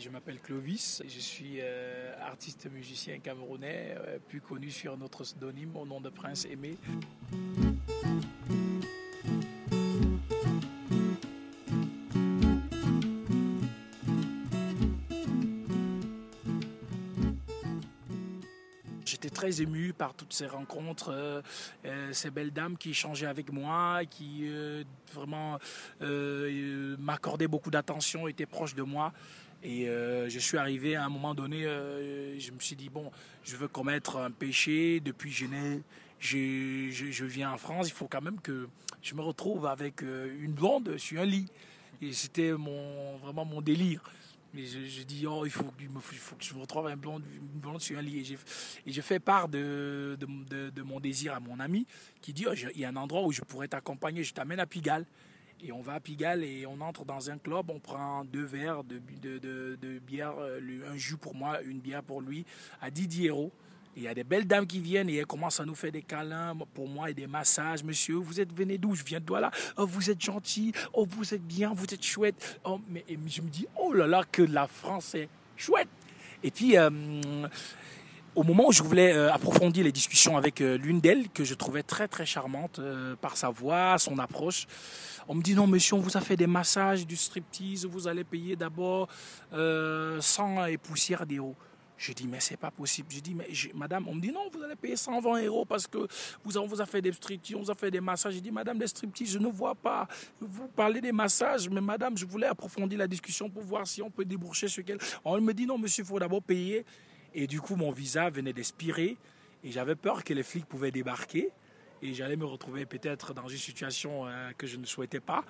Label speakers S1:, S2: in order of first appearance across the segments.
S1: Je m'appelle Clovis, je suis euh, artiste musicien camerounais, euh, plus connu sur notre pseudonyme au nom de Prince Aimé. J'étais très ému par toutes ces rencontres, euh, euh, ces belles dames qui échangeaient avec moi, qui euh, vraiment m'accordaient beaucoup d'attention, étaient proches de moi. Et je suis arrivé à un moment donné, je me suis dit, bon, je veux commettre un péché, depuis je, je, je, viens en France, il faut quand même que je me retrouve avec une blonde sur un lit. Et c'était mon, vraiment mon délire. Mais je, dis, oh, il faut, que je me retrouve un blonde sur un lit. Et je fais part de, mon désir à mon ami qui dit, oh, il y a un endroit où je pourrais t'accompagner, je t'amène à Pigalle. Et on va à Pigalle et on entre dans un club, on prend deux verres de, de, bière, euh, un jus pour moi, une bière pour lui, à 10 euros. Il y a des belles dames qui viennent et elles commencent à nous faire des câlins pour moi et des massages. Monsieur, vous êtes venu d'où? Je viens de là. Oh, vous êtes gentil. Oh, vous êtes bien. Vous êtes chouette. Oh, mais je me dis, oh là là, que la France est chouette. Et puis, euh, au moment où je voulais euh, approfondir les discussions avec euh, l'une d'elles, que je trouvais très très charmante par sa voix, son approche, on me dit non monsieur, on vous a fait des massages, du striptease, vous allez payer d'abord 100 et poussière d'euros. Je dis, mais c'est pas possible. Je dis, mais madame, on me dit, non, vous allez payer 120 euros parce que vous, on vous a fait des striptease, on vous a fait des massages. Je dis, madame, les striptease, je ne vois pas. Vous parlez des massages, mais madame, je voulais approfondir la discussion pour voir si on peut déboucher sur quel. On me dit, non, monsieur, il faut d'abord payer. Et du coup, mon visa venait d'expirer et j'avais peur que les flics pouvaient débarquer et j'allais me retrouver peut-être dans une situation euh, que je ne souhaitais pas.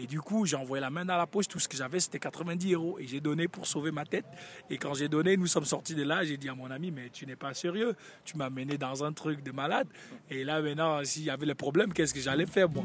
S1: Et du coup, j'ai envoyé la main dans la poche. Tout ce que j'avais, c'était 90 euros. Et j'ai donné pour sauver ma tête. Et quand j'ai donné, nous sommes sortis de là. J'ai dit à mon ami, mais tu n'es pas sérieux. Tu m'as mené dans un truc de malade. Et là, maintenant, s'il y avait le problème, qu'est-ce que j'allais faire, moi?